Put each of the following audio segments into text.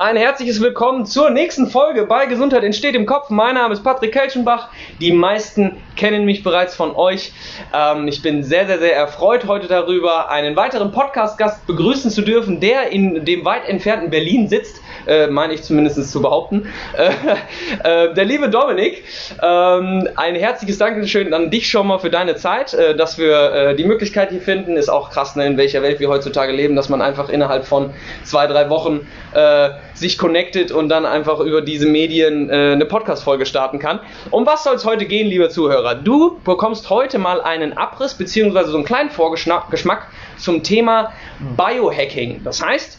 ein herzliches Willkommen zur nächsten Folge bei Gesundheit entsteht im Kopf. Mein Name ist Patrick Kelchenbach. Die meisten kennen mich bereits von euch. Ähm, ich bin sehr, sehr, sehr erfreut heute darüber, einen weiteren Podcast-Gast begrüßen zu dürfen, der in dem weit entfernten Berlin sitzt. Äh, meine ich zumindest zu behaupten. Äh, äh, der liebe Dominik, ähm, ein herzliches Dankeschön an dich schon mal für deine Zeit, äh, dass wir äh, die Möglichkeit hier finden. Ist auch krass, ne, in welcher Welt wir heutzutage leben, dass man einfach innerhalb von zwei, drei Wochen sich connectet und dann einfach über diese Medien eine Podcast-Folge starten kann. Um was soll es heute gehen, lieber Zuhörer? Du bekommst heute mal einen Abriss beziehungsweise so einen kleinen Vorgeschmack zum Thema Biohacking. Das heißt,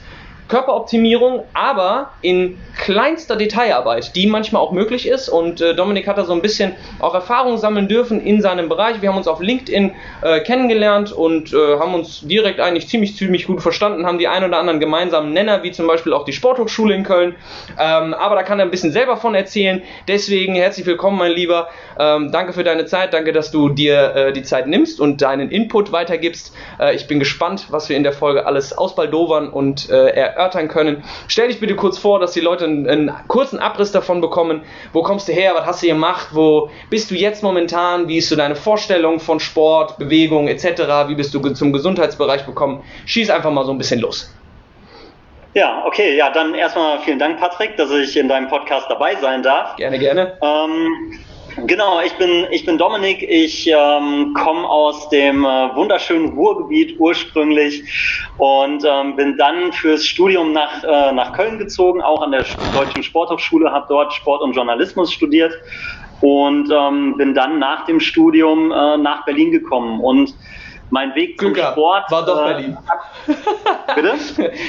Körperoptimierung, aber in kleinster Detailarbeit, die manchmal auch möglich ist. Und äh, Dominik hat da so ein bisschen auch Erfahrung sammeln dürfen in seinem Bereich. Wir haben uns auf LinkedIn äh, kennengelernt und äh, haben uns direkt eigentlich ziemlich, ziemlich gut verstanden, haben die ein oder anderen gemeinsamen Nenner, wie zum Beispiel auch die Sporthochschule in Köln. Ähm, aber da kann er ein bisschen selber von erzählen. Deswegen herzlich willkommen, mein Lieber. Ähm, danke für deine Zeit. Danke, dass du dir äh, die Zeit nimmst und deinen Input weitergibst. Äh, ich bin gespannt, was wir in der Folge alles ausbaldowern und äh, erörtern können. Stell dich bitte kurz vor, dass die Leute einen, einen, kurzen Abriss davon bekommen. Wo kommst du her? Was hast du gemacht? Wo bist du jetzt momentan? Wie ist so deine Vorstellung von Sport, Bewegung etc.? Wie bist du zum Gesundheitsbereich gekommen? Schieß einfach mal so ein bisschen los. Ja, okay, ja, dann erstmal vielen Dank, Patrick, dass ich in deinem Podcast dabei sein darf. Gerne, gerne. Ähm, Genau, ich bin, ich bin Dominik. Ich ähm, komme aus dem äh, wunderschönen Ruhrgebiet ursprünglich und ähm, bin dann fürs Studium nach, äh, nach Köln gezogen, auch an der Deutschen Sporthochschule, habe dort Sport und Journalismus studiert und ähm, bin dann nach dem Studium äh, nach Berlin gekommen und mein Weg Glück zum Sport war doch äh, Berlin. Bitte?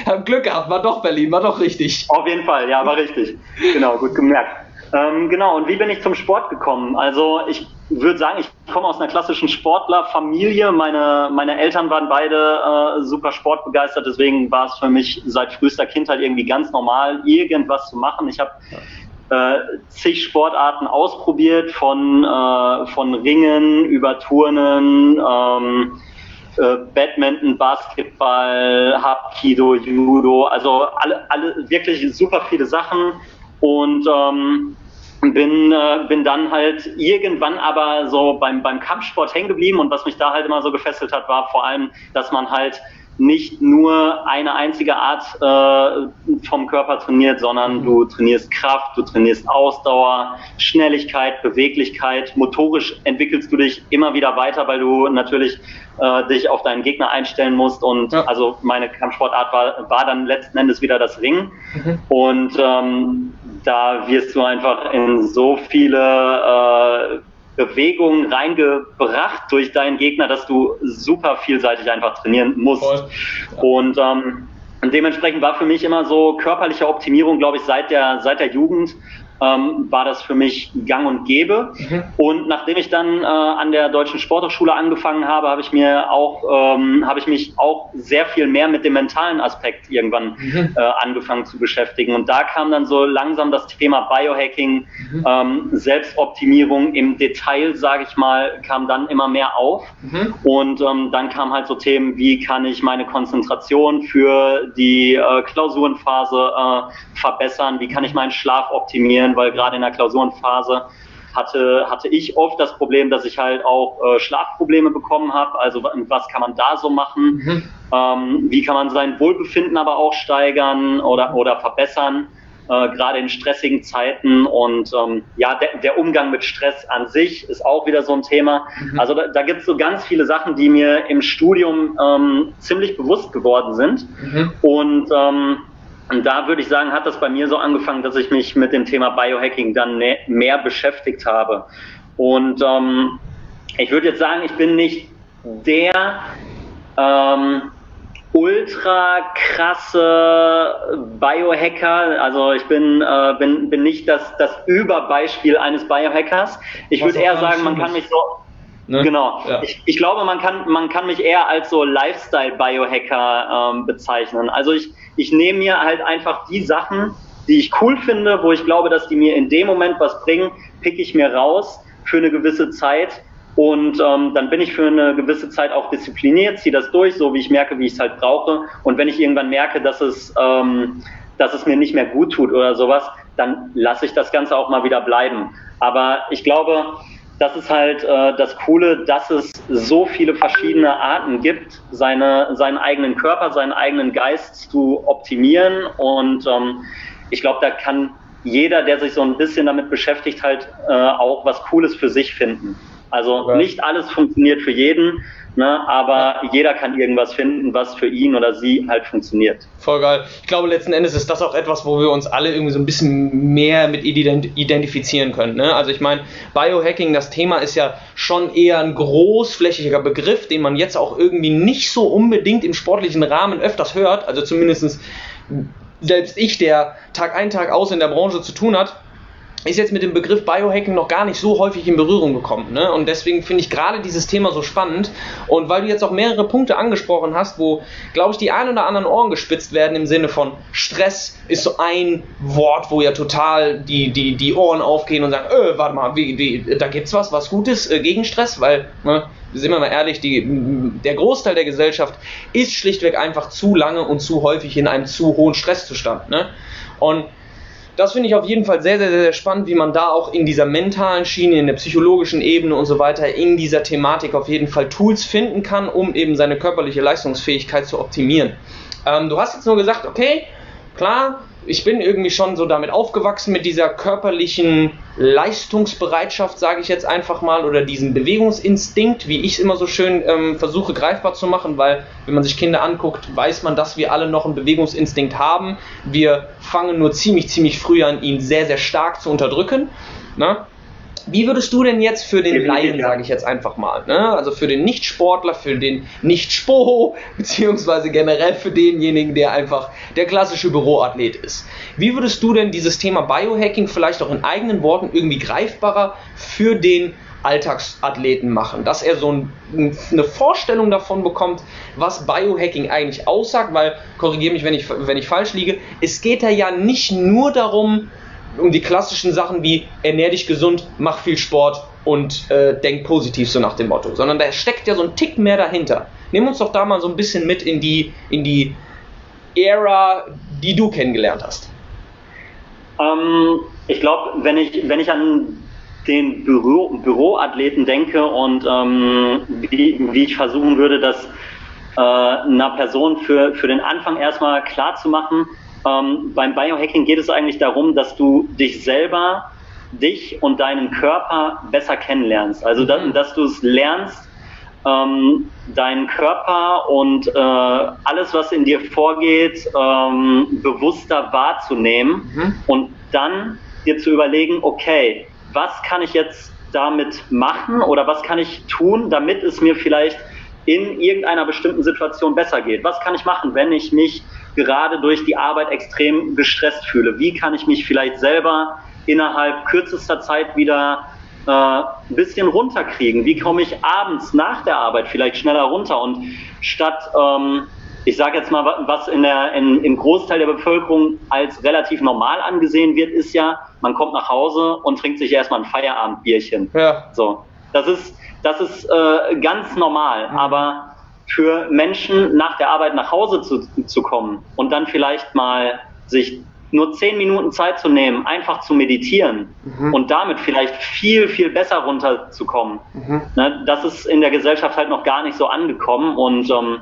Hab Glück gehabt, war doch Berlin, war doch richtig. Auf jeden Fall, ja, war richtig. Genau, gut gemerkt. Ähm, genau, und wie bin ich zum Sport gekommen? Also ich würde sagen, ich komme aus einer klassischen Sportlerfamilie. Meine, meine Eltern waren beide äh, super sportbegeistert, deswegen war es für mich seit frühester Kindheit irgendwie ganz normal, irgendwas zu machen. Ich habe äh, zig Sportarten ausprobiert, von, äh, von Ringen über Turnen, ähm, äh, Badminton, Basketball, Hapkido, Judo, also alle, alle wirklich super viele Sachen. Und ähm, bin, äh, bin dann halt irgendwann aber so beim, beim Kampfsport hängen geblieben und was mich da halt immer so gefesselt hat, war vor allem, dass man halt nicht nur eine einzige Art äh, vom Körper trainiert, sondern du trainierst Kraft, du trainierst Ausdauer, Schnelligkeit, Beweglichkeit. Motorisch entwickelst du dich immer wieder weiter, weil du natürlich äh, dich auf deinen Gegner einstellen musst. Und ja. also meine Kampfsportart war, war dann letzten Endes wieder das Ringen. Mhm. Und ähm, da wirst du einfach in so viele äh, Bewegungen reingebracht durch deinen Gegner, dass du super vielseitig einfach trainieren musst. Ja. Und ähm, dementsprechend war für mich immer so körperliche Optimierung, glaube ich, seit der, seit der Jugend ähm, war das für mich gang und gäbe. Mhm. Und nachdem ich dann äh, an der Deutschen Sporthochschule angefangen habe, habe ich mir auch, ähm, habe ich mich auch sehr viel mehr mit dem mentalen Aspekt irgendwann mhm. äh, angefangen zu beschäftigen. Und da kam dann so langsam das Thema Biohacking, mhm. ähm, Selbstoptimierung im Detail, sage ich mal, kam dann immer mehr auf. Mhm. Und ähm, dann kam halt so Themen, wie kann ich meine Konzentration für die äh, Klausurenphase äh, verbessern, wie kann ich meinen Schlaf optimieren, sein, weil gerade in der Klausurenphase hatte, hatte ich oft das Problem, dass ich halt auch äh, Schlafprobleme bekommen habe. Also was kann man da so machen? Mhm. Ähm, wie kann man sein Wohlbefinden aber auch steigern oder, oder verbessern? Äh, gerade in stressigen Zeiten und ähm, ja, der, der, Umgang mit Stress an sich ist auch wieder so ein Thema. Mhm. Also da, da gibt es so ganz viele Sachen, die mir im Studium ähm, ziemlich bewusst geworden sind. Mhm. Und ähm, und da würde ich sagen, hat das bei mir so angefangen, dass ich mich mit dem Thema Biohacking dann mehr beschäftigt habe. Und ähm, ich würde jetzt sagen, ich bin nicht der ähm, ultra krasse Biohacker. Also ich bin, äh, bin, bin nicht das, das Überbeispiel eines Biohackers. Ich würde eher sagen, man kann mich so Ne? Genau. Ja. Ich, ich, glaube, man kann, man kann mich eher als so Lifestyle-Biohacker ähm, bezeichnen. Also ich, ich nehme mir halt einfach die Sachen, die ich cool finde, wo ich glaube, dass die mir in dem Moment was bringen, pick ich mir raus für eine gewisse Zeit und ähm, dann bin ich für eine gewisse Zeit auch diszipliniert, ziehe das durch, so wie ich merke, wie ich es halt brauche. Und wenn ich irgendwann merke, dass es ähm, dass es mir nicht mehr gut tut oder sowas, dann lasse ich das Ganze auch mal wieder bleiben. Aber ich glaube, das ist halt äh, das Coole, dass es so viele verschiedene Arten gibt, seine, seinen eigenen Körper, seinen eigenen Geist zu optimieren. Und ähm, ich glaube, da kann jeder, der sich so ein bisschen damit beschäftigt, halt äh, auch was Cooles für sich finden. Also nicht alles funktioniert für jeden, Ne? Aber jeder kann irgendwas finden, was für ihn oder sie halt funktioniert. Voll geil. Ich glaube, letzten Endes ist das auch etwas, wo wir uns alle irgendwie so ein bisschen mehr mit identifizieren können. Ne? Also ich meine, Biohacking, das Thema ist ja schon eher ein großflächiger Begriff, den man jetzt auch irgendwie nicht so unbedingt im sportlichen Rahmen öfters hört. Also zumindest selbst ich, der Tag ein, Tag aus in der Branche zu tun hat, ist jetzt mit dem Begriff Biohacking noch gar nicht so häufig in Berührung gekommen. Ne? Und deswegen finde ich gerade dieses Thema so spannend. Und weil du jetzt auch mehrere Punkte angesprochen hast, wo, glaube ich, die ein oder anderen Ohren gespitzt werden im Sinne von Stress ist so ein Wort, wo ja total die, die, die Ohren aufgehen und sagen, öh, warte mal, wie, wie, da gibt's was, was Gutes äh, gegen Stress, weil, ne, sind wir mal ehrlich, die, der Großteil der Gesellschaft ist schlichtweg einfach zu lange und zu häufig in einem zu hohen Stresszustand. Ne? Und das finde ich auf jeden Fall sehr, sehr, sehr spannend, wie man da auch in dieser mentalen Schiene, in der psychologischen Ebene und so weiter in dieser Thematik auf jeden Fall Tools finden kann, um eben seine körperliche Leistungsfähigkeit zu optimieren. Ähm, du hast jetzt nur gesagt, okay, klar, ich bin irgendwie schon so damit aufgewachsen mit dieser körperlichen Leistungsbereitschaft, sage ich jetzt einfach mal, oder diesem Bewegungsinstinkt, wie ich es immer so schön ähm, versuche greifbar zu machen, weil wenn man sich Kinder anguckt, weiß man, dass wir alle noch einen Bewegungsinstinkt haben. Wir fangen nur ziemlich, ziemlich früh an, ihn sehr, sehr stark zu unterdrücken. Ne? Wie würdest du denn jetzt für den Laien, sage ich jetzt einfach mal, ne? also für den Nicht-Sportler, für den Nicht-Spoho, beziehungsweise generell für denjenigen, der einfach der klassische Büroathlet ist, wie würdest du denn dieses Thema Biohacking vielleicht auch in eigenen Worten irgendwie greifbarer für den Alltagsathleten machen, dass er so ein, eine Vorstellung davon bekommt, was Biohacking eigentlich aussagt, weil, korrigiere mich, wenn ich, wenn ich falsch liege, es geht ja nicht nur darum, um die klassischen Sachen wie ernähr dich gesund, mach viel Sport und äh, denk positiv so nach dem Motto, sondern da steckt ja so ein Tick mehr dahinter. Nimm uns doch da mal so ein bisschen mit in die in die Ära, die du kennengelernt hast. Ähm, ich glaube, wenn ich wenn ich an den Büro, Büroathleten denke und ähm, wie, wie ich versuchen würde, das äh, einer Person für, für den Anfang erstmal klar zu machen, ähm, beim Biohacking geht es eigentlich darum, dass du dich selber, dich und deinen Körper besser kennenlernst. Also, dass, mhm. dass du es lernst, ähm, deinen Körper und äh, alles, was in dir vorgeht, ähm, bewusster wahrzunehmen mhm. und dann dir zu überlegen, okay, was kann ich jetzt damit machen oder was kann ich tun, damit es mir vielleicht in irgendeiner bestimmten Situation besser geht? Was kann ich machen, wenn ich mich gerade durch die Arbeit extrem gestresst fühle? Wie kann ich mich vielleicht selber innerhalb kürzester Zeit wieder äh, ein bisschen runterkriegen? Wie komme ich abends nach der Arbeit vielleicht schneller runter? Und statt, ähm, ich sage jetzt mal, was in der, in, im Großteil der Bevölkerung als relativ normal angesehen wird, ist ja, man kommt nach Hause und trinkt sich erstmal ein Feierabendbierchen. Ja. So. Das ist, das ist äh, ganz normal. Mhm. Aber für Menschen nach der Arbeit nach Hause zu, zu kommen und dann vielleicht mal sich nur zehn Minuten Zeit zu nehmen, einfach zu meditieren mhm. und damit vielleicht viel, viel besser runterzukommen. Mhm. Ne, das ist in der Gesellschaft halt noch gar nicht so angekommen und ähm,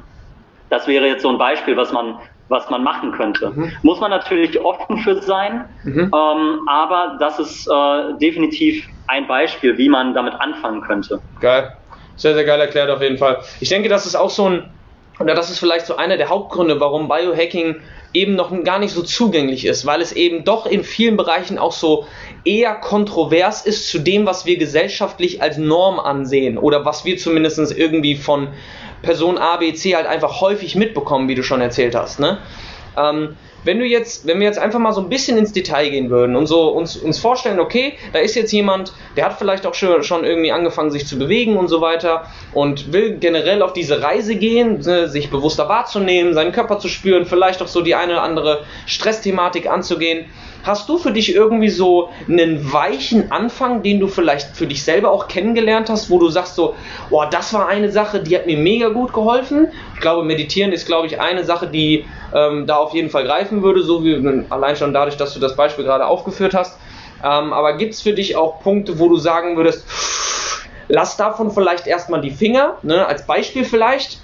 das wäre jetzt so ein Beispiel, was man, was man machen könnte. Mhm. Muss man natürlich offen für sein, mhm. ähm, aber das ist äh, definitiv ein Beispiel, wie man damit anfangen könnte. Geil. Sehr, sehr geil erklärt auf jeden Fall. Ich denke, das ist auch so ein, oder das ist vielleicht so einer der Hauptgründe, warum Biohacking eben noch gar nicht so zugänglich ist, weil es eben doch in vielen Bereichen auch so eher kontrovers ist zu dem, was wir gesellschaftlich als Norm ansehen oder was wir zumindest irgendwie von Person A, B, C halt einfach häufig mitbekommen, wie du schon erzählt hast. Ne? Ähm, wenn du jetzt, wenn wir jetzt einfach mal so ein bisschen ins Detail gehen würden und so uns, uns vorstellen, okay, da ist jetzt jemand, der hat vielleicht auch schon, schon irgendwie angefangen, sich zu bewegen und so weiter und will generell auf diese Reise gehen, ne, sich bewusster wahrzunehmen, seinen Körper zu spüren, vielleicht auch so die eine oder andere Stressthematik anzugehen. Hast du für dich irgendwie so einen weichen Anfang, den du vielleicht für dich selber auch kennengelernt hast, wo du sagst so, boah, das war eine Sache, die hat mir mega gut geholfen. Ich glaube, meditieren ist, glaube ich, eine Sache, die ähm, da auf jeden Fall greifen würde, so wie allein schon dadurch, dass du das Beispiel gerade aufgeführt hast. Ähm, aber gibt es für dich auch Punkte, wo du sagen würdest, lass davon vielleicht erstmal die Finger, ne, als Beispiel vielleicht.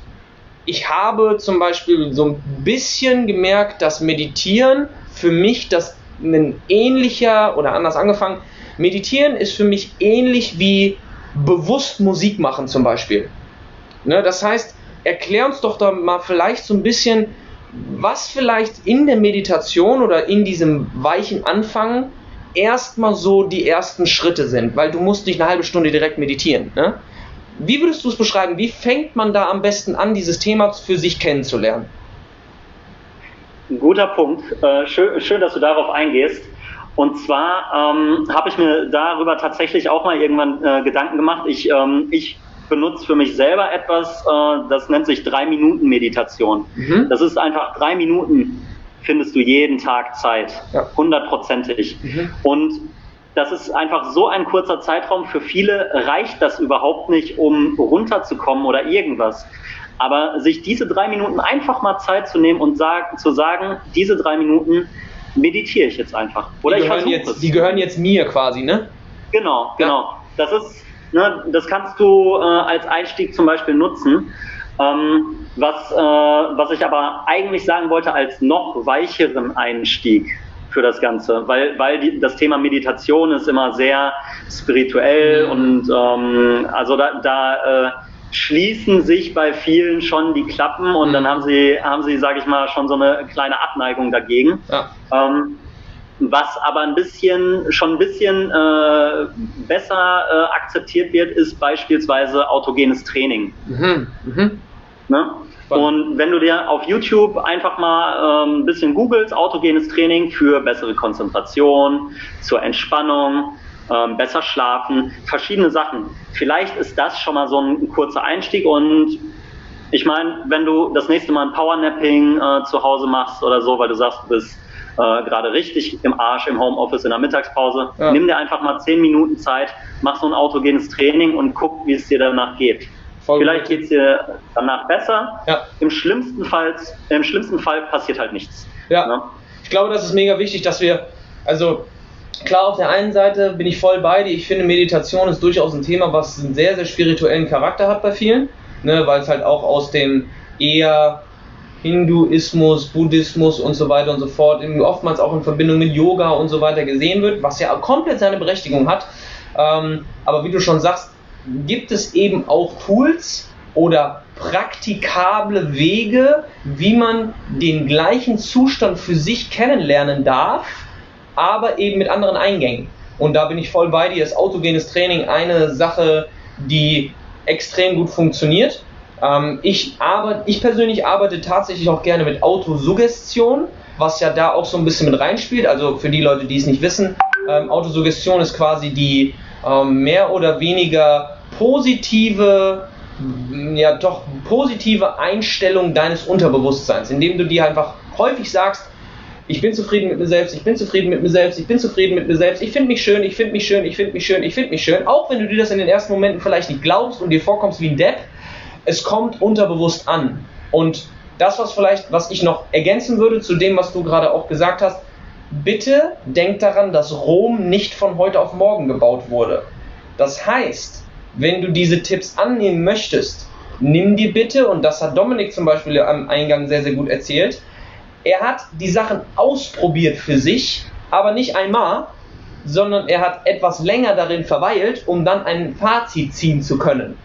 Ich habe zum Beispiel so ein bisschen gemerkt, dass Meditieren für mich das ein ähnlicher oder anders angefangen, Meditieren ist für mich ähnlich wie bewusst Musik machen zum Beispiel. Ne, das heißt, erklär uns doch da mal vielleicht so ein bisschen, was vielleicht in der Meditation oder in diesem weichen Anfangen erstmal so die ersten Schritte sind, weil du musst nicht eine halbe Stunde direkt meditieren. Ne? Wie würdest du es beschreiben? Wie fängt man da am besten an, dieses Thema für sich kennenzulernen? Ein guter Punkt. Äh, schön, schön, dass du darauf eingehst. Und zwar ähm, habe ich mir darüber tatsächlich auch mal irgendwann äh, Gedanken gemacht. Ich, ähm, ich benutze für mich selber etwas, äh, das nennt sich drei Minuten Meditation. Mhm. Das ist einfach drei Minuten findest du jeden Tag Zeit, hundertprozentig. Ja. Mhm. Und das ist einfach so ein kurzer Zeitraum. Für viele reicht das überhaupt nicht, um runterzukommen oder irgendwas. Aber sich diese drei Minuten einfach mal Zeit zu nehmen und sagen, zu sagen, diese drei Minuten meditiere ich jetzt einfach. Oder die ich versuche es. Die gehören jetzt mir quasi, ne? Genau, genau. Ja. Das ist, ne, das kannst du äh, als Einstieg zum Beispiel nutzen. Ähm, was, äh, was ich aber eigentlich sagen wollte als noch weicheren Einstieg für das Ganze, weil, weil die, das Thema Meditation ist immer sehr spirituell mhm. und ähm, also da, da äh, schließen sich bei vielen schon die Klappen und mhm. dann haben sie, haben sie, sage ich mal, schon so eine kleine Abneigung dagegen. Ja. Ähm, was aber ein bisschen, schon ein bisschen äh, besser äh, akzeptiert wird, ist beispielsweise autogenes Training. Mhm. Mhm. Ne? Und wenn du dir auf YouTube einfach mal ähm, ein bisschen googelst, autogenes Training für bessere Konzentration, zur Entspannung, ähm, besser schlafen, verschiedene Sachen. Vielleicht ist das schon mal so ein kurzer Einstieg und ich meine, wenn du das nächste Mal ein Powernapping äh, zu Hause machst oder so, weil du sagst, du bist äh, gerade richtig im Arsch im Homeoffice in der Mittagspause, ja. nimm dir einfach mal zehn Minuten Zeit, mach so ein autogenes Training und guck, wie es dir danach geht. Voll Vielleicht geht es dir danach besser. Ja. Im, schlimmsten Fall, Im schlimmsten Fall passiert halt nichts. Ja. Ne? Ich glaube, das ist mega wichtig, dass wir, also klar, auf der einen Seite bin ich voll bei dir. Ich finde, Meditation ist durchaus ein Thema, was einen sehr, sehr spirituellen Charakter hat bei vielen, ne, weil es halt auch aus dem eher Hinduismus, Buddhismus und so weiter und so fort, oftmals auch in Verbindung mit Yoga und so weiter gesehen wird, was ja komplett seine Berechtigung hat. Ähm, aber wie du schon sagst, gibt es eben auch Tools oder praktikable Wege, wie man den gleichen Zustand für sich kennenlernen darf, aber eben mit anderen Eingängen. Und da bin ich voll bei dir. Ist autogenes Training eine Sache, die extrem gut funktioniert. Ähm, ich, arbeite, ich persönlich arbeite tatsächlich auch gerne mit Autosuggestion, was ja da auch so ein bisschen mit reinspielt. Also für die Leute, die es nicht wissen, ähm, Autosuggestion ist quasi die ähm, mehr oder weniger positive, ja doch positive Einstellung deines Unterbewusstseins, indem du dir einfach häufig sagst, ich bin zufrieden mit mir selbst, ich bin zufrieden mit mir selbst, ich bin zufrieden mit mir selbst, ich finde mich schön, ich finde mich schön, ich finde mich schön, ich finde mich schön, auch wenn du dir das in den ersten Momenten vielleicht nicht glaubst und dir vorkommst wie ein Depp, es kommt unterbewusst an. Und das, was vielleicht, was ich noch ergänzen würde zu dem, was du gerade auch gesagt hast, bitte denk daran, dass Rom nicht von heute auf morgen gebaut wurde. Das heißt, wenn du diese Tipps annehmen möchtest, nimm dir bitte, und das hat Dominik zum Beispiel am Eingang sehr, sehr gut erzählt, er hat die Sachen ausprobiert für sich, aber nicht einmal, sondern er hat etwas länger darin verweilt, um dann ein Fazit ziehen zu können.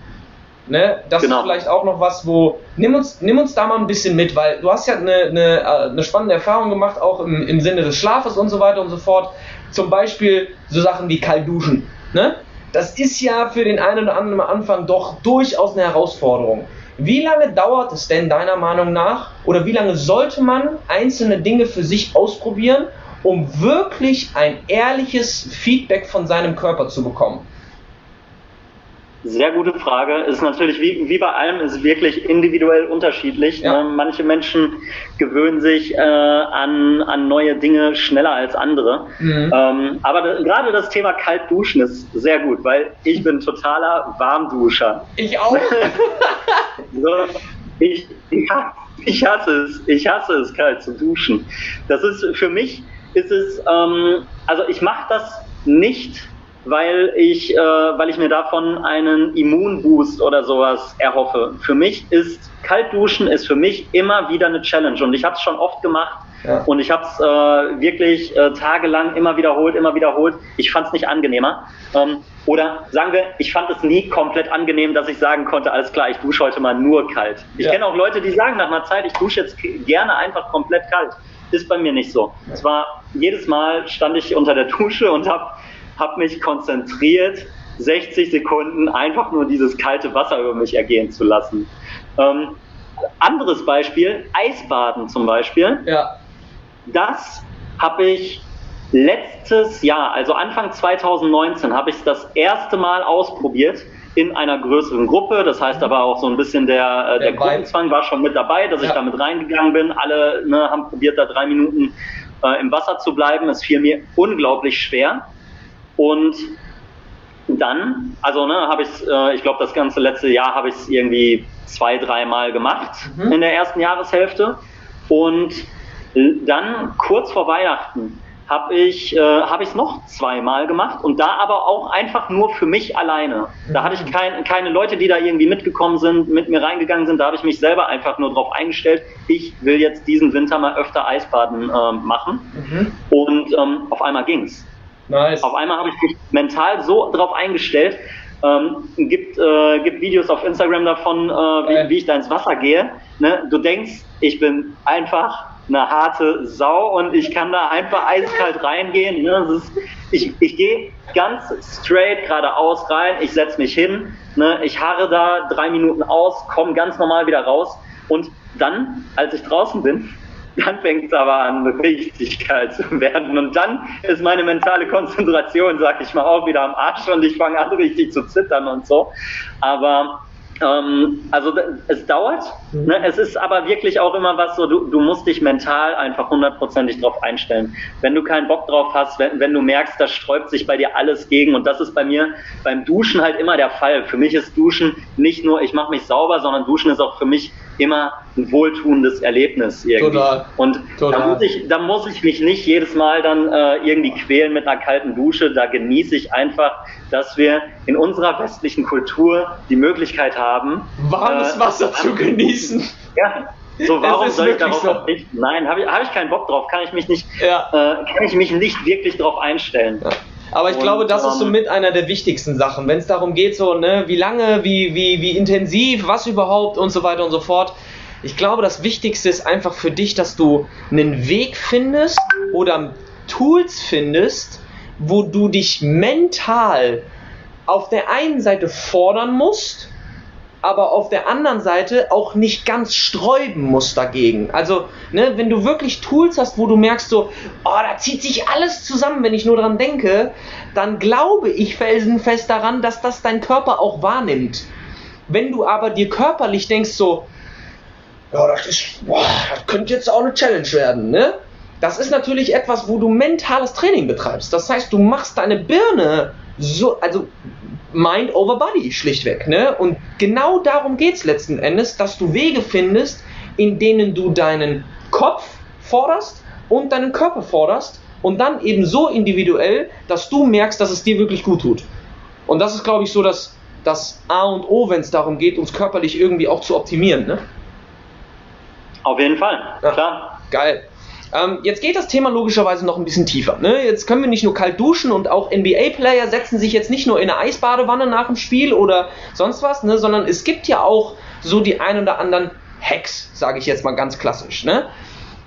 Ne? Das genau. ist vielleicht auch noch was, wo. Nimm uns, nimm uns da mal ein bisschen mit, weil du hast ja eine, eine, eine spannende Erfahrung gemacht, auch im, im Sinne des Schlafes und so weiter und so fort. Zum Beispiel so Sachen wie kalt duschen. Ne? Das ist ja für den einen oder anderen am Anfang doch durchaus eine Herausforderung. Wie lange dauert es denn deiner Meinung nach oder wie lange sollte man einzelne Dinge für sich ausprobieren, um wirklich ein ehrliches Feedback von seinem Körper zu bekommen? Sehr gute Frage. Ist natürlich wie, wie bei allem ist wirklich individuell unterschiedlich. Ja. Ne? Manche Menschen gewöhnen sich äh, an, an neue Dinge schneller als andere. Mhm. Ähm, aber da, gerade das Thema Kaltduschen ist sehr gut, weil ich bin totaler Warmduscher. Ich auch. so, ich, ja, Ich hasse es. Ich hasse es, kalt zu duschen. Das ist für mich ist es, ähm, also ich mache das nicht, weil ich, äh, weil ich mir davon einen Immunboost oder sowas erhoffe. Für mich ist Kaltduschen ist für mich immer wieder eine Challenge und ich habe es schon oft gemacht ja. und ich habe es äh, wirklich äh, tagelang immer wiederholt, immer wiederholt. Ich fand es nicht angenehmer. Ähm, oder sagen wir, ich fand es nie komplett angenehm, dass ich sagen konnte, alles klar, ich dusche heute mal nur kalt. Ich ja. kenne auch Leute, die sagen nach einer Zeit, ich dusche jetzt gerne einfach komplett kalt. Ist bei mir nicht so. Es war jedes Mal stand ich unter der Dusche und habe hab mich konzentriert, 60 Sekunden einfach nur dieses kalte Wasser über mich ergehen zu lassen. Ähm, anderes Beispiel, Eisbaden zum Beispiel. Ja. Das habe ich letztes Jahr, also Anfang 2019, habe ich es das erste Mal ausprobiert in einer größeren Gruppe. Das heißt aber auch so ein bisschen der, äh, der, der Gruppenzwang war schon mit dabei, dass ja. ich damit reingegangen bin. Alle ne, haben probiert, da drei Minuten äh, im Wasser zu bleiben. Es fiel mir unglaublich schwer. Und dann, also ne, habe ich, äh, ich glaube, das ganze letzte Jahr habe ich es irgendwie zwei, dreimal gemacht mhm. in der ersten Jahreshälfte. Und dann kurz vor Weihnachten habe ich äh, habe ich es noch zweimal gemacht und da aber auch einfach nur für mich alleine. Da hatte ich kein, keine Leute, die da irgendwie mitgekommen sind, mit mir reingegangen sind. Da habe ich mich selber einfach nur darauf eingestellt. Ich will jetzt diesen Winter mal öfter Eisbaden äh, machen mhm. und ähm, auf einmal ging's. Nice. Auf einmal habe ich mich mental so darauf eingestellt. Ähm, gibt, äh, gibt Videos auf Instagram davon, äh, wie, wie, ich da ins Wasser gehe. Ne? Du denkst, ich bin einfach eine harte Sau und ich kann da einfach eiskalt reingehen. Ne? Ist, ich ich gehe ganz straight geradeaus rein, ich setze mich hin, ne? ich harre da drei Minuten aus, komme ganz normal wieder raus und dann, als ich draußen bin, dann fängt es aber an, richtig kalt zu werden. Und dann ist meine mentale Konzentration, sag ich mal, auch wieder am Arsch und ich fange an, richtig zu zittern und so. Aber ähm, also es dauert. Mhm. Ne? Es ist aber wirklich auch immer was so, du, du musst dich mental einfach hundertprozentig drauf einstellen. Wenn du keinen Bock drauf hast, wenn, wenn du merkst, da sträubt sich bei dir alles gegen und das ist bei mir beim Duschen halt immer der Fall. Für mich ist Duschen nicht nur, ich mache mich sauber, sondern Duschen ist auch für mich immer ein wohltuendes Erlebnis irgendwie. Total. Und Total. Da, muss ich, da muss ich mich nicht jedes Mal dann äh, irgendwie quälen mit einer kalten Dusche. Da genieße ich einfach, dass wir in unserer westlichen Kultur die Möglichkeit haben, warmes äh, Wasser zu genießen. Ja, so, warum soll ich darauf so. nicht? Nein, habe ich, hab ich keinen Bock drauf, kann ich mich nicht, ja. äh, kann ich mich nicht wirklich darauf einstellen. Ja. Aber ich und, glaube, das ist so ähm, mit einer der wichtigsten Sachen, wenn es darum geht, so, ne, wie lange, wie, wie, wie intensiv, was überhaupt und so weiter und so fort. Ich glaube, das Wichtigste ist einfach für dich, dass du einen Weg findest oder Tools findest, wo du dich mental auf der einen Seite fordern musst aber auf der anderen Seite auch nicht ganz sträuben muss dagegen. Also, ne, wenn du wirklich Tools hast, wo du merkst so, oh, da zieht sich alles zusammen, wenn ich nur dran denke, dann glaube ich felsenfest daran, dass das dein Körper auch wahrnimmt. Wenn du aber dir körperlich denkst so, ja, das ist, boah, das könnte jetzt auch eine Challenge werden, ne? Das ist natürlich etwas, wo du mentales Training betreibst. Das heißt, du machst deine Birne so, also Mind over Body schlichtweg. Ne? Und genau darum geht es letzten Endes, dass du Wege findest, in denen du deinen Kopf forderst und deinen Körper forderst und dann eben so individuell, dass du merkst, dass es dir wirklich gut tut. Und das ist, glaube ich, so das, das A und O, wenn es darum geht, uns körperlich irgendwie auch zu optimieren. Ne? Auf jeden Fall, ja. klar. Geil. Ähm, jetzt geht das Thema logischerweise noch ein bisschen tiefer. Ne? Jetzt können wir nicht nur kalt duschen und auch NBA-Player setzen sich jetzt nicht nur in eine Eisbadewanne nach dem Spiel oder sonst was, ne? sondern es gibt ja auch so die ein oder anderen Hacks, sage ich jetzt mal ganz klassisch. Ne?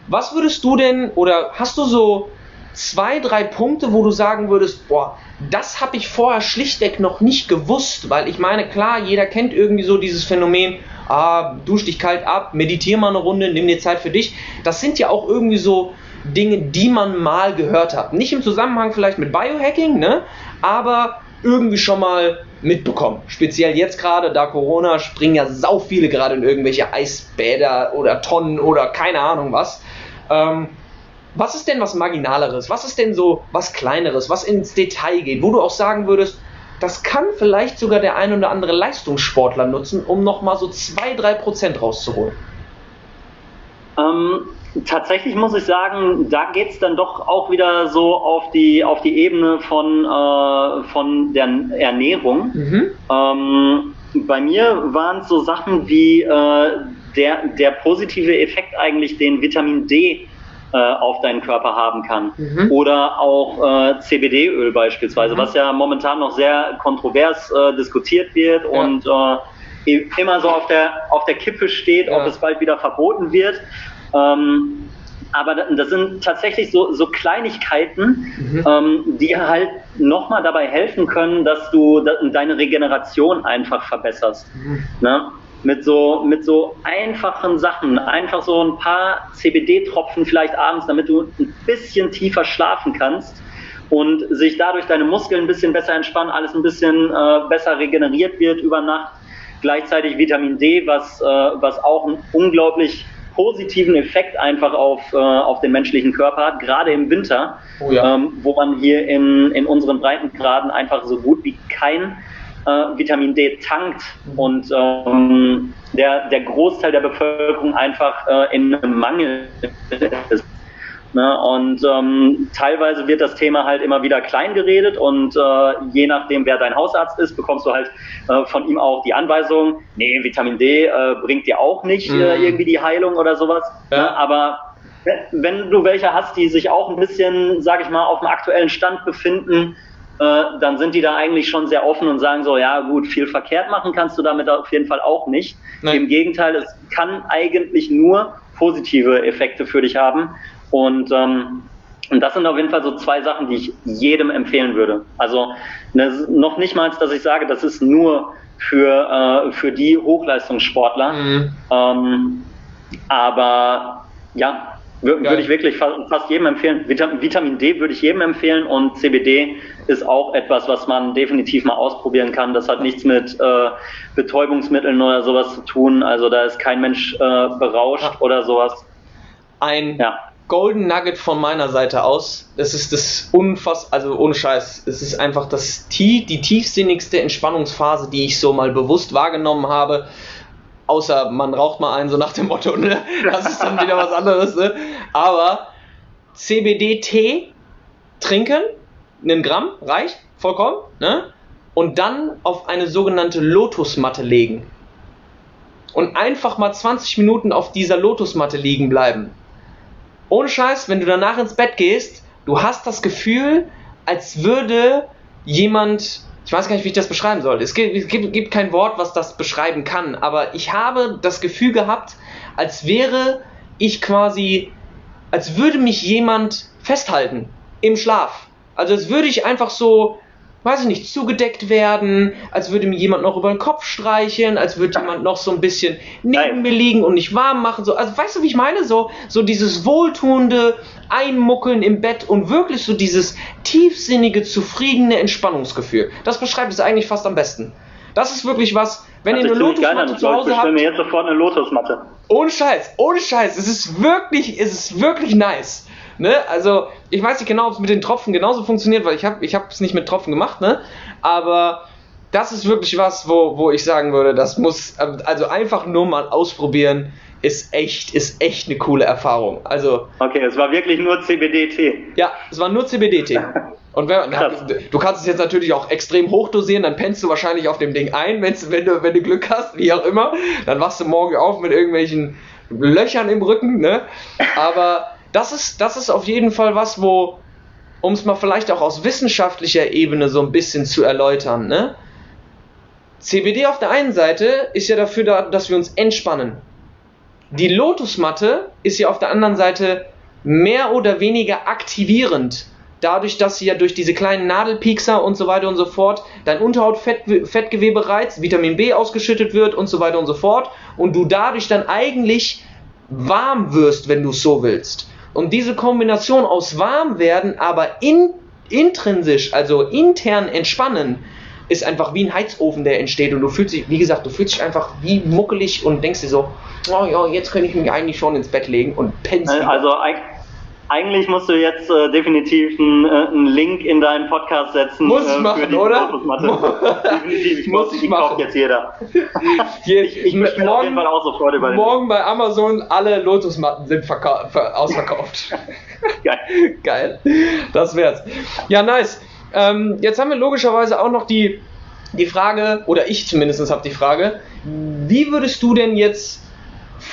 Was würdest du denn oder hast du so zwei, drei Punkte, wo du sagen würdest, boah, das habe ich vorher schlichtweg noch nicht gewusst, weil ich meine, klar, jeder kennt irgendwie so dieses Phänomen, ah, dusch dich kalt ab, meditiere mal eine Runde, nimm dir Zeit für dich. Das sind ja auch irgendwie so Dinge, die man mal gehört hat. Nicht im Zusammenhang vielleicht mit Biohacking, ne? aber irgendwie schon mal mitbekommen. Speziell jetzt gerade, da Corona, springen ja sau viele gerade in irgendwelche Eisbäder oder Tonnen oder keine Ahnung was. Ähm, was ist denn was Marginaleres? Was ist denn so was Kleineres, was ins Detail geht, wo du auch sagen würdest, das kann vielleicht sogar der ein oder andere Leistungssportler nutzen, um nochmal so 2-3% rauszuholen. Ähm, tatsächlich muss ich sagen, da geht es dann doch auch wieder so auf die, auf die Ebene von, äh, von der Ernährung. Mhm. Ähm, bei mir waren es so Sachen wie äh, der, der positive Effekt eigentlich, den Vitamin D äh, auf deinen Körper haben kann. Mhm. Oder auch äh, CBD-Öl beispielsweise, mhm. was ja momentan noch sehr kontrovers äh, diskutiert wird ja. und äh, immer so auf der, auf der Kippe steht, ja. ob es bald wieder verboten wird. Ähm, aber das sind tatsächlich so, so Kleinigkeiten, mhm. ähm, die halt nochmal dabei helfen können, dass du deine Regeneration einfach verbesserst. Mhm. Ne? Mit so, mit so einfachen Sachen, einfach so ein paar CBD-Tropfen vielleicht abends, damit du ein bisschen tiefer schlafen kannst und sich dadurch deine Muskeln ein bisschen besser entspannen, alles ein bisschen äh, besser regeneriert wird über Nacht. Gleichzeitig Vitamin D, was, äh, was auch ein unglaublich positiven Effekt einfach auf, äh, auf den menschlichen Körper hat, gerade im Winter, oh ja. ähm, wo man hier in, in unseren Breitengraden einfach so gut wie kein äh, Vitamin D tankt und ähm, der, der Großteil der Bevölkerung einfach äh, in einem Mangel ist. Ne? Und ähm, teilweise wird das Thema halt immer wieder klein geredet und äh, je nachdem, wer dein Hausarzt ist, bekommst du halt äh, von ihm auch die Anweisung, nee, Vitamin D äh, bringt dir auch nicht äh, mhm. irgendwie die Heilung oder sowas. Ja. Ne? Aber wenn du welche hast, die sich auch ein bisschen, sag ich mal, auf dem aktuellen Stand befinden, äh, dann sind die da eigentlich schon sehr offen und sagen so, ja gut, viel verkehrt machen kannst du damit auf jeden Fall auch nicht. Nein. Im Gegenteil, es kann eigentlich nur positive Effekte für dich haben. Und, ähm, und das sind auf jeden Fall so zwei Sachen, die ich jedem empfehlen würde. Also ne, noch nicht mal, dass ich sage, das ist nur für, äh, für die Hochleistungssportler. Mhm. Ähm, aber ja, würde ich wirklich fast jedem empfehlen. Vitamin D würde ich jedem empfehlen und CBD ist auch etwas, was man definitiv mal ausprobieren kann. Das hat nichts mit äh, Betäubungsmitteln oder sowas zu tun. Also da ist kein Mensch äh, berauscht oder sowas. Ein ja. Golden Nugget von meiner Seite aus. Das ist das unfass, also ohne Scheiß. Es ist einfach das die tiefsinnigste Entspannungsphase, die ich so mal bewusst wahrgenommen habe. Außer man raucht mal einen, so nach dem Motto, ne? Das ist dann wieder was anderes, ne? Aber CBD-Tee trinken, einen Gramm, reicht, vollkommen, ne? Und dann auf eine sogenannte Lotusmatte legen. Und einfach mal 20 Minuten auf dieser Lotusmatte liegen bleiben ohne Scheiß, wenn du danach ins Bett gehst, du hast das Gefühl, als würde jemand, ich weiß gar nicht, wie ich das beschreiben soll. Es gibt, es gibt, gibt kein Wort, was das beschreiben kann, aber ich habe das Gefühl gehabt, als wäre ich quasi, als würde mich jemand festhalten im Schlaf. Also als würde ich einfach so weiß ich nicht, zugedeckt werden, als würde mir jemand noch über den Kopf streicheln, als würde jemand noch so ein bisschen neben mir liegen und nicht warm machen. So, also weißt du, wie ich meine? So, so dieses wohltuende Einmuckeln im Bett und wirklich so dieses tiefsinnige, zufriedene Entspannungsgefühl. Das beschreibt es eigentlich fast am besten. Das ist wirklich was, wenn ihr eine Lotusmatte zu Hause habt. Ich mir jetzt sofort eine Lotusmatte. Ohne Scheiß, ohne Scheiß. Es ist wirklich, es ist wirklich nice. Ne? Also, ich weiß nicht genau, ob es mit den Tropfen genauso funktioniert, weil ich habe ich es nicht mit Tropfen gemacht, ne? Aber das ist wirklich was, wo, wo ich sagen würde, das muss, also einfach nur mal ausprobieren, ist echt, ist echt eine coole Erfahrung. Also. Okay, es war wirklich nur CBD-Tee. Ja, es war nur CBD-Tee. Und wenn, du kannst es jetzt natürlich auch extrem hoch dosieren, dann pennst du wahrscheinlich auf dem Ding ein, wenn du, wenn du Glück hast, wie auch immer. Dann wachst du morgen auf mit irgendwelchen Löchern im Rücken, ne? Aber das ist, das ist auf jeden Fall was, wo, um es mal vielleicht auch aus wissenschaftlicher Ebene so ein bisschen zu erläutern, ne? CBD auf der einen Seite ist ja dafür da, dass wir uns entspannen. Die Lotusmatte ist ja auf der anderen Seite mehr oder weniger aktivierend. Dadurch, dass sie ja durch diese kleinen Nadelpiekser und so weiter und so fort dein Unterhautfettgewebe reizt, Vitamin B ausgeschüttet wird und so weiter und so fort und du dadurch dann eigentlich warm wirst, wenn du es so willst. Und diese Kombination aus warm werden, aber in, intrinsisch, also intern entspannen, ist einfach wie ein Heizofen, der entsteht. Und du fühlst dich, wie gesagt, du fühlst dich einfach wie muckelig und denkst dir so, oh ja, jetzt könnte ich mich eigentlich schon ins Bett legen und pennst. Also eigentlich musst du jetzt äh, definitiv einen, äh, einen, Link in deinen Podcast setzen. Muss ich äh, machen, oder? definitiv. Ich muss, ich machen. jetzt jeder. ich ich morgen, auf jeden Fall auch sofort über Morgen bei Amazon alle Lotusmatten sind ausverkauft. Geil. Geil. Das wär's. Ja, nice. Ähm, jetzt haben wir logischerweise auch noch die, die Frage, oder ich zumindest habe die Frage, wie würdest du denn jetzt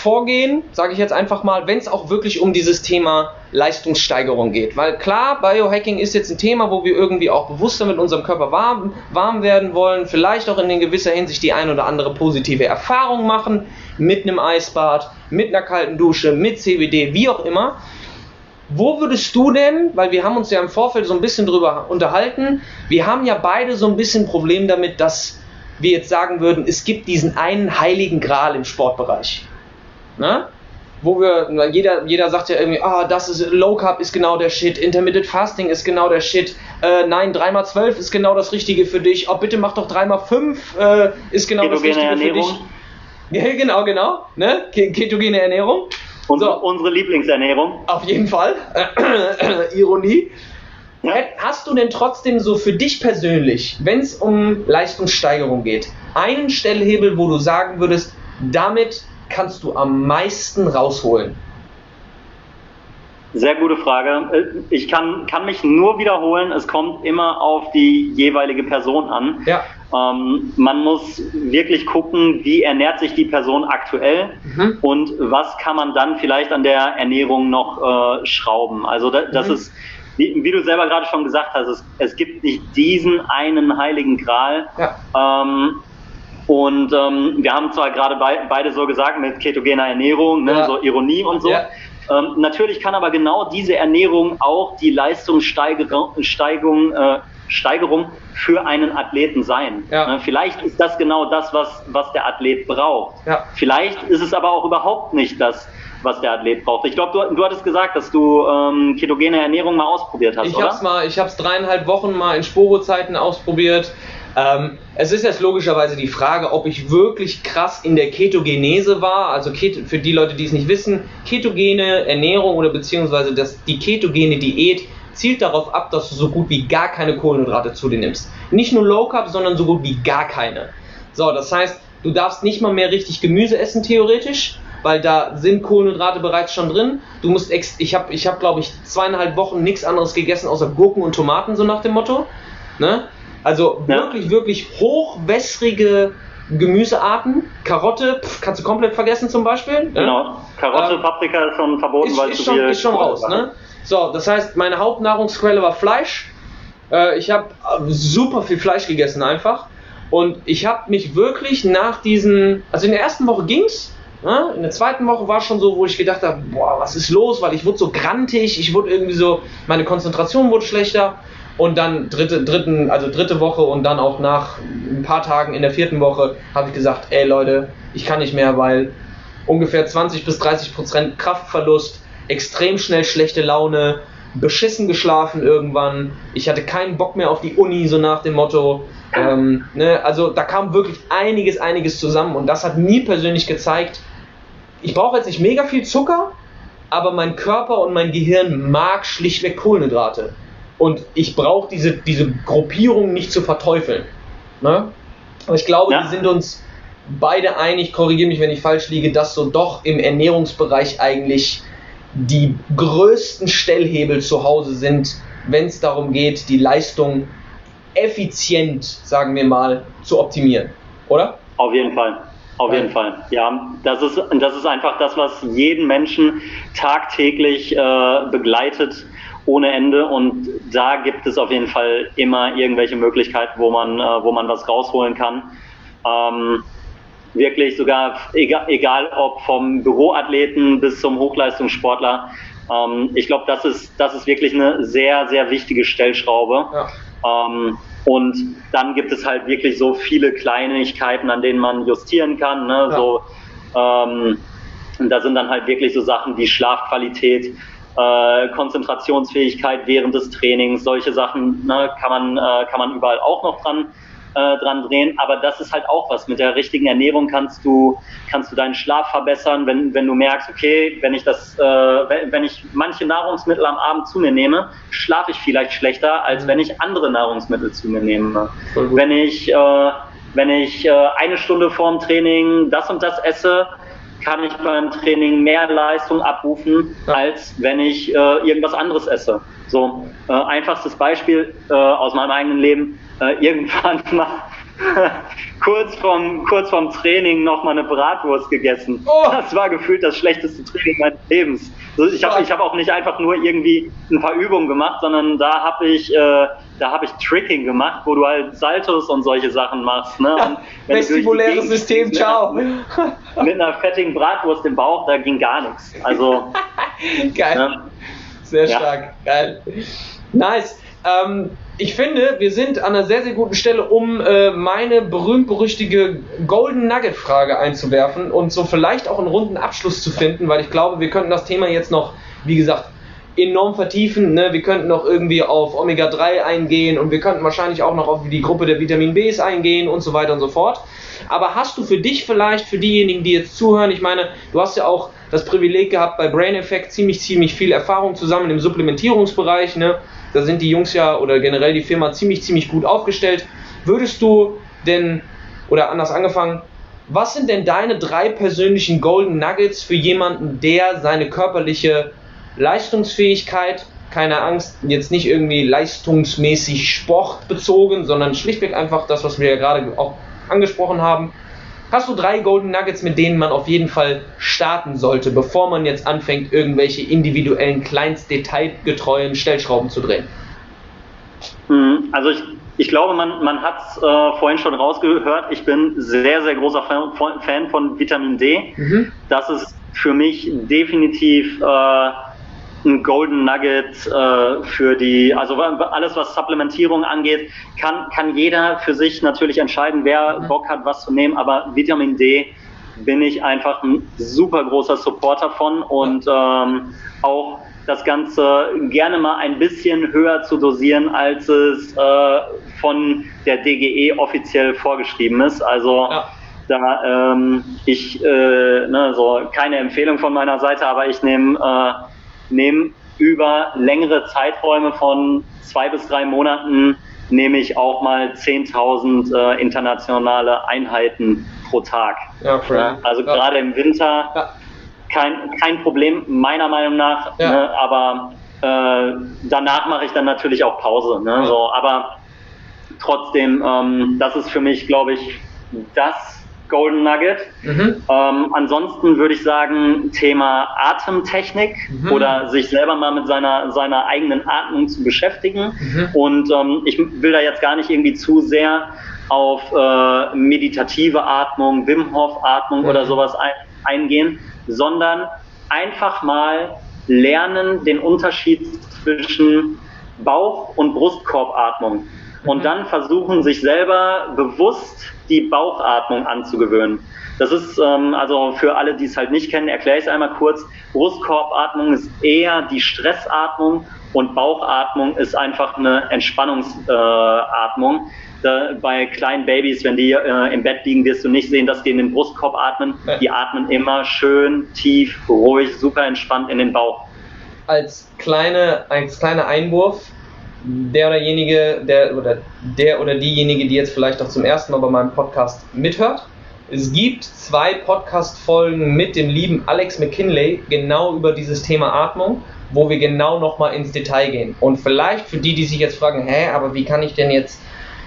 vorgehen, sage ich jetzt einfach mal, wenn es auch wirklich um dieses Thema Leistungssteigerung geht. Weil klar, Biohacking ist jetzt ein Thema, wo wir irgendwie auch bewusster mit unserem Körper warm, warm werden wollen, vielleicht auch in gewisser Hinsicht die ein oder andere positive Erfahrung machen, mit einem Eisbad, mit einer kalten Dusche, mit CBD, wie auch immer. Wo würdest du denn, weil wir haben uns ja im Vorfeld so ein bisschen drüber unterhalten, wir haben ja beide so ein bisschen Problem damit, dass wir jetzt sagen würden, es gibt diesen einen heiligen Gral im Sportbereich. Ne? Wo wir, jeder, jeder sagt ja irgendwie, ah, das ist Low Carb ist genau der Shit, Intermittent Fasting ist genau der Shit, äh, nein, 3x12 ist genau das Richtige für dich, oh, bitte mach doch 3x5 äh, ist genau Ketogene das Richtige Ernährung. für dich. Ja, genau, genau, ne? Ketogene Ernährung. Unsere, so. unsere Lieblingsernährung. Auf jeden Fall. Ironie. Ja. Hast du denn trotzdem so für dich persönlich, wenn es um Leistungssteigerung geht, einen Stellhebel, wo du sagen würdest, damit kannst du am meisten rausholen? Sehr gute Frage. Ich kann, kann mich nur wiederholen, es kommt immer auf die jeweilige Person an. Ja. Ähm, man muss wirklich gucken, wie ernährt sich die Person aktuell mhm. und was kann man dann vielleicht an der Ernährung noch äh, schrauben. Also da, das mhm. ist, wie, wie, du selber gerade schon gesagt hast, es, es, gibt nicht diesen einen heiligen Gral. Ja. Ähm, und ähm, wir haben zwar gerade be beide so gesagt mit ketogener Ernährung, ne, ja. so Ironie und so. Ja. Ähm, natürlich kann aber genau diese Ernährung auch die Leistungssteigerung äh, Steigerung für einen Athleten sein. Ja. Ne, vielleicht ist das genau das, was, was der Athlet braucht. Ja. Vielleicht ist es aber auch überhaupt nicht das, was der Athlet braucht. Ich glaube, du, du hattest gesagt, dass du ähm, ketogene Ernährung mal ausprobiert hast, ich oder? Hab's mal, ich habe es dreieinhalb Wochen mal in Sporo-Zeiten ausprobiert. Ähm, es ist jetzt logischerweise die Frage, ob ich wirklich krass in der Ketogenese war. Also Keto, für die Leute, die es nicht wissen, ketogene Ernährung oder beziehungsweise das, die ketogene Diät zielt darauf ab, dass du so gut wie gar keine Kohlenhydrate zu dir nimmst. Nicht nur Low Carb, sondern so gut wie gar keine. So, das heißt, du darfst nicht mal mehr richtig Gemüse essen theoretisch, weil da sind Kohlenhydrate bereits schon drin. Du musst ex ich habe ich habe glaube ich zweieinhalb Wochen nichts anderes gegessen außer Gurken und Tomaten so nach dem Motto, ne? Also ja. wirklich, wirklich hochwässrige Gemüsearten. Karotte pff, kannst du komplett vergessen zum Beispiel. Ne? Genau. Karotte, ähm, Paprika ist schon verboten, ist, weil ist zu schon, viel ist schon raus. Ne? So, das heißt, meine Hauptnahrungsquelle war Fleisch. Äh, ich habe äh, super viel Fleisch gegessen einfach. Und ich habe mich wirklich nach diesen, also in der ersten Woche ging's, ne? in der zweiten Woche war es schon so, wo ich gedacht habe, boah, was ist los, weil ich wurde so grantig, ich wurde irgendwie so, meine Konzentration wurde schlechter und dann dritte, dritten, also dritte Woche und dann auch nach ein paar Tagen in der vierten Woche habe ich gesagt, ey Leute, ich kann nicht mehr, weil ungefähr 20 bis 30 Prozent Kraftverlust, extrem schnell schlechte Laune, beschissen geschlafen irgendwann, ich hatte keinen Bock mehr auf die Uni, so nach dem Motto. Ähm, ne, also da kam wirklich einiges, einiges zusammen und das hat mir persönlich gezeigt, ich brauche jetzt nicht mega viel Zucker, aber mein Körper und mein Gehirn mag schlichtweg Kohlenhydrate. Und ich brauche diese, diese Gruppierung nicht zu verteufeln. Ne? Aber ich glaube, ja. wir sind uns beide einig, korrigiere mich, wenn ich falsch liege, dass so doch im Ernährungsbereich eigentlich die größten Stellhebel zu Hause sind, wenn es darum geht, die Leistung effizient, sagen wir mal, zu optimieren. Oder? Auf jeden Fall. Auf jeden Fall. Ja, das ist, das ist einfach das, was jeden Menschen tagtäglich äh, begleitet ohne Ende und da gibt es auf jeden Fall immer irgendwelche Möglichkeiten, wo man, äh, wo man was rausholen kann. Ähm, wirklich sogar, egal, egal ob vom Büroathleten bis zum Hochleistungssportler. Ähm, ich glaube, das ist, das ist wirklich eine sehr, sehr wichtige Stellschraube. Ja. Ähm, und dann gibt es halt wirklich so viele Kleinigkeiten, an denen man justieren kann. Ne? Ja. So, ähm, da sind dann halt wirklich so Sachen wie Schlafqualität, äh, Konzentrationsfähigkeit während des Trainings, solche Sachen ne, kann, man, äh, kann man überall auch noch dran äh, dran drehen. Aber das ist halt auch was. Mit der richtigen Ernährung kannst du, kannst du deinen Schlaf verbessern, wenn, wenn du merkst, okay, wenn ich das, äh, wenn, wenn ich manche Nahrungsmittel am Abend zu mir nehme, schlafe ich vielleicht schlechter, als wenn ich andere Nahrungsmittel zu mir nehme. Wenn ich, äh, wenn ich äh, eine Stunde vorm Training das und das esse, kann ich beim Training mehr Leistung abrufen, als wenn ich äh, irgendwas anderes esse. So, äh, einfachstes Beispiel äh, aus meinem eigenen Leben. Äh, irgendwann mal kurz vorm, kurz vorm Training noch mal eine Bratwurst gegessen. Oh. Das war gefühlt das schlechteste Training meines Lebens. Also ich habe ich hab auch nicht einfach nur irgendwie ein paar Übungen gemacht, sondern da habe ich, äh, da habe ich Tricking gemacht, wo du halt Saltos und solche Sachen machst. Ne? Und Vestibuläres System, ciao. Mit einer, mit einer fettigen Bratwurst im Bauch, da ging gar nichts. Also geil. Ne? Sehr stark, ja. geil. Nice. Ähm, ich finde, wir sind an einer sehr, sehr guten Stelle, um äh, meine berühmt-berüchtige Golden Nugget-Frage einzuwerfen und so vielleicht auch einen runden Abschluss zu finden, weil ich glaube, wir könnten das Thema jetzt noch, wie gesagt, enorm vertiefen. Ne? Wir könnten noch irgendwie auf Omega-3 eingehen und wir könnten wahrscheinlich auch noch auf die Gruppe der Vitamin Bs eingehen und so weiter und so fort. Aber hast du für dich vielleicht, für diejenigen, die jetzt zuhören, ich meine, du hast ja auch das Privileg gehabt, bei Brain Effect ziemlich, ziemlich viel Erfahrung zusammen im Supplementierungsbereich, ne? Da sind die Jungs ja oder generell die Firma ziemlich, ziemlich gut aufgestellt. Würdest du denn, oder anders angefangen, was sind denn deine drei persönlichen Golden Nuggets für jemanden, der seine körperliche Leistungsfähigkeit, keine Angst, jetzt nicht irgendwie leistungsmäßig sportbezogen, sondern schlichtweg einfach das, was wir ja gerade auch angesprochen haben, hast du drei Golden Nuggets, mit denen man auf jeden Fall starten sollte, bevor man jetzt anfängt, irgendwelche individuellen, kleinstdetailgetreuen Stellschrauben zu drehen? Hm, also ich, ich glaube, man, man hat es äh, vorhin schon rausgehört, ich bin sehr, sehr großer Fan von Vitamin D. Mhm. Das ist für mich definitiv äh, ein Golden Nugget äh, für die, also alles was Supplementierung angeht, kann, kann jeder für sich natürlich entscheiden, wer mhm. Bock hat, was zu nehmen, aber Vitamin D bin ich einfach ein super großer Supporter von und ähm, auch das Ganze gerne mal ein bisschen höher zu dosieren, als es äh, von der DGE offiziell vorgeschrieben ist. Also ja. da ähm, ich äh, ne, so keine Empfehlung von meiner Seite, aber ich nehme äh, nehme über längere Zeiträume von zwei bis drei Monaten nehme ich auch mal 10.000 äh, internationale Einheiten pro Tag. Ja, ja, also ja. gerade im Winter kein, kein Problem, meiner Meinung nach, ne, aber äh, danach mache ich dann natürlich auch Pause. Ne, so, aber trotzdem, ähm, das ist für mich, glaube ich, das Golden Nugget. Mhm. Ähm, ansonsten würde ich sagen, Thema Atemtechnik mhm. oder sich selber mal mit seiner, seiner eigenen Atmung zu beschäftigen. Mhm. Und ähm, ich will da jetzt gar nicht irgendwie zu sehr auf äh, meditative Atmung, Wim Hof Atmung oder mhm. sowas ein, eingehen, sondern einfach mal lernen den Unterschied zwischen Bauch- und Brustkorbatmung und dann versuchen, sich selber bewusst die Bauchatmung anzugewöhnen. Das ist, ähm, also für alle, die es halt nicht kennen, erkläre ich es einmal kurz. Brustkorbatmung ist eher die Stressatmung und Bauchatmung ist einfach eine Entspannungsatmung. Äh, bei kleinen Babys, wenn die äh, im Bett liegen, wirst du nicht sehen, dass die in den Brustkorb atmen. Die atmen immer schön, tief, ruhig, super entspannt in den Bauch. Als, kleine, als kleiner Einwurf, der oder derjenige, der oder der oder diejenige, die jetzt vielleicht auch zum ersten Mal bei meinem Podcast mithört. Es gibt zwei Podcast-Folgen mit dem lieben Alex McKinley genau über dieses Thema Atmung, wo wir genau nochmal ins Detail gehen. Und vielleicht für die, die sich jetzt fragen, hä, aber wie kann ich denn jetzt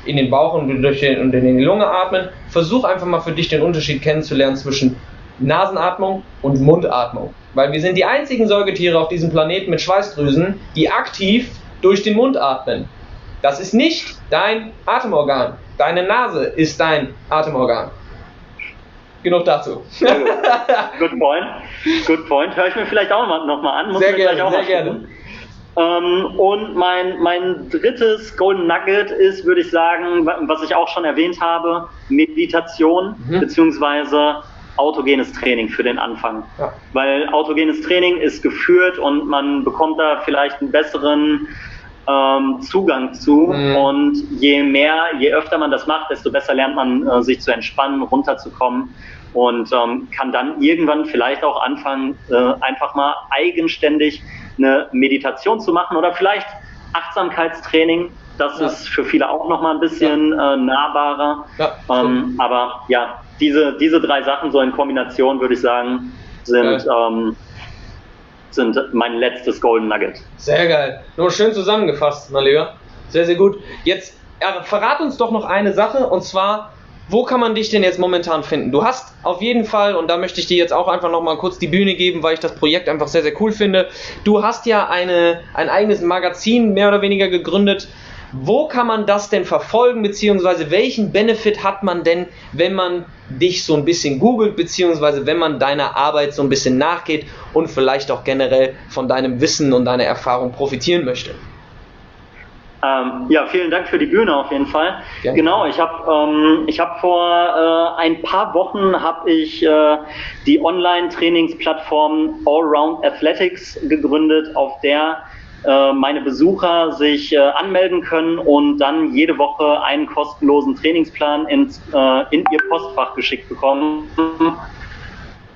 in den Bauch und, durch den, und in die Lunge atmen? Versuch einfach mal für dich den Unterschied kennenzulernen zwischen Nasenatmung und Mundatmung. Weil wir sind die einzigen Säugetiere auf diesem Planeten mit Schweißdrüsen, die aktiv durch den Mund atmen. Das ist nicht dein Atemorgan. Deine Nase ist dein Atemorgan. Genug dazu. Good point. Good point. Hör ich mir vielleicht auch noch mal an. Muss sehr gerne, sehr gerne. Ähm, und mein, mein drittes Golden Nugget ist, würde ich sagen, was ich auch schon erwähnt habe, Meditation mhm. beziehungsweise autogenes Training für den Anfang. Ja. Weil autogenes Training ist geführt und man bekommt da vielleicht einen besseren ähm, Zugang zu. Mhm. Und je mehr, je öfter man das macht, desto besser lernt man äh, sich zu entspannen, runterzukommen und ähm, kann dann irgendwann vielleicht auch anfangen, äh, einfach mal eigenständig eine Meditation zu machen oder vielleicht Achtsamkeitstraining. Das ja. ist für viele auch nochmal ein bisschen ja. äh, nahbarer. Ja, ähm, aber ja, diese, diese drei Sachen so in Kombination, würde ich sagen, sind, ähm, sind mein letztes Golden Nugget. Sehr geil. Nur schön zusammengefasst, mein Lieber. Sehr, sehr gut. Jetzt verrat uns doch noch eine Sache und zwar, wo kann man dich denn jetzt momentan finden? Du hast auf jeden Fall, und da möchte ich dir jetzt auch einfach nochmal kurz die Bühne geben, weil ich das Projekt einfach sehr, sehr cool finde. Du hast ja eine, ein eigenes Magazin mehr oder weniger gegründet. Wo kann man das denn verfolgen, beziehungsweise welchen Benefit hat man denn, wenn man dich so ein bisschen googelt, beziehungsweise wenn man deiner Arbeit so ein bisschen nachgeht und vielleicht auch generell von deinem Wissen und deiner Erfahrung profitieren möchte? Ähm, ja, vielen Dank für die Bühne auf jeden Fall. Gerne. Genau, ich habe ähm, ich hab vor äh, ein paar Wochen habe ich äh, die Online-Trainingsplattform Allround Athletics gegründet, auf der meine Besucher sich äh, anmelden können und dann jede Woche einen kostenlosen Trainingsplan ins, äh, in ihr Postfach geschickt bekommen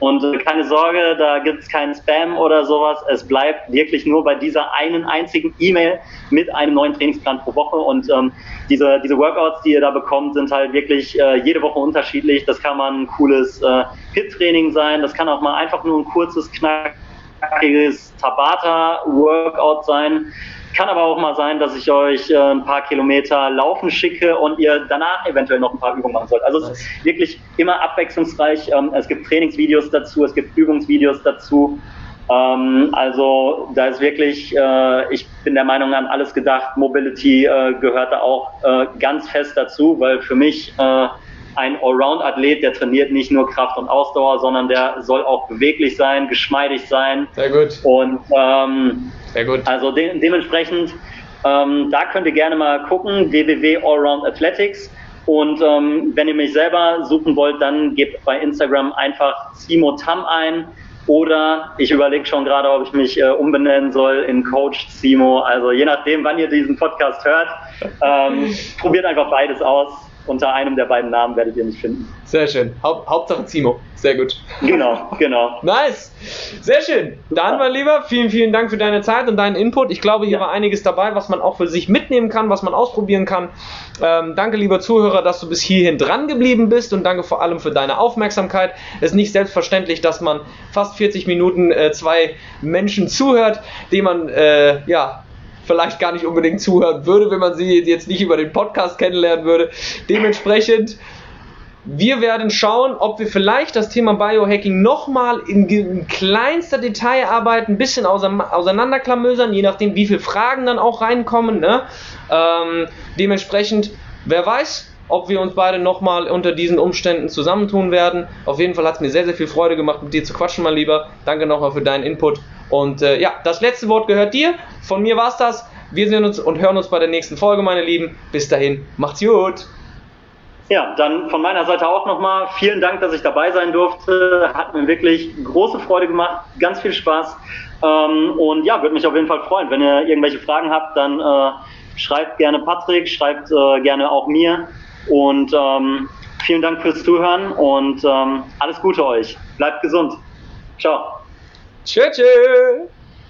und äh, keine Sorge, da gibt es keinen Spam oder sowas. Es bleibt wirklich nur bei dieser einen einzigen E-Mail mit einem neuen Trainingsplan pro Woche. Und ähm, diese, diese Workouts, die ihr da bekommt, sind halt wirklich äh, jede Woche unterschiedlich. Das kann mal ein cooles äh, Hit-Training sein. Das kann auch mal einfach nur ein kurzes, knackiges Tabata-Workout sein. Kann aber auch mal sein, dass ich euch äh, ein paar Kilometer laufen schicke und ihr danach eventuell noch ein paar Übungen machen sollt. Also es ist wirklich immer abwechslungsreich. Ähm, es gibt Trainingsvideos dazu, es gibt Übungsvideos dazu. Ähm, also da ist wirklich, äh, ich bin der Meinung an alles gedacht. Mobility äh, gehört da auch ganz fest dazu, weil für mich ein Allround-Athlet, der trainiert nicht nur Kraft und Ausdauer, sondern der soll auch beweglich sein, geschmeidig sein. Sehr gut. Und ähm, Sehr gut. also de dementsprechend, ähm, da könnt ihr gerne mal gucken, www.allroundathletics. Und ähm, wenn ihr mich selber suchen wollt, dann gebt bei Instagram einfach Simo Tam ein. Oder ich überlege schon gerade, ob ich mich äh, umbenennen soll in Coach Simo. Also je nachdem, wann ihr diesen Podcast hört, ähm, probiert einfach beides aus unter einem der beiden Namen werdet ihr mich finden. Sehr schön. Haupt, Hauptsache Zimo. Sehr gut. Genau, genau. nice. Sehr schön. Dann, mein Lieber, vielen, vielen Dank für deine Zeit und deinen Input. Ich glaube, hier ja. war einiges dabei, was man auch für sich mitnehmen kann, was man ausprobieren kann. Ähm, danke, lieber Zuhörer, dass du bis hierhin dran geblieben bist und danke vor allem für deine Aufmerksamkeit. Es ist nicht selbstverständlich, dass man fast 40 Minuten äh, zwei Menschen zuhört, die man äh, ja vielleicht gar nicht unbedingt zuhören würde, wenn man sie jetzt nicht über den Podcast kennenlernen würde. Dementsprechend, wir werden schauen, ob wir vielleicht das Thema Biohacking nochmal in, in kleinster Detailarbeit ein bisschen auseinanderklamösern, je nachdem, wie viele Fragen dann auch reinkommen. Ne? Ähm, dementsprechend, wer weiß, ob wir uns beide nochmal unter diesen Umständen zusammentun werden. Auf jeden Fall hat es mir sehr, sehr viel Freude gemacht, mit dir zu quatschen, mein Lieber. Danke nochmal für deinen Input. Und äh, ja, das letzte Wort gehört dir. Von mir war's das. Wir sehen uns und hören uns bei der nächsten Folge, meine Lieben. Bis dahin, macht's gut. Ja, dann von meiner Seite auch nochmal vielen Dank, dass ich dabei sein durfte. Hat mir wirklich große Freude gemacht, ganz viel Spaß. Ähm, und ja, würde mich auf jeden Fall freuen. Wenn ihr irgendwelche Fragen habt, dann äh, schreibt gerne Patrick, schreibt äh, gerne auch mir. Und ähm, vielen Dank fürs Zuhören und ähm, alles Gute euch. Bleibt gesund. Ciao. Tschüss.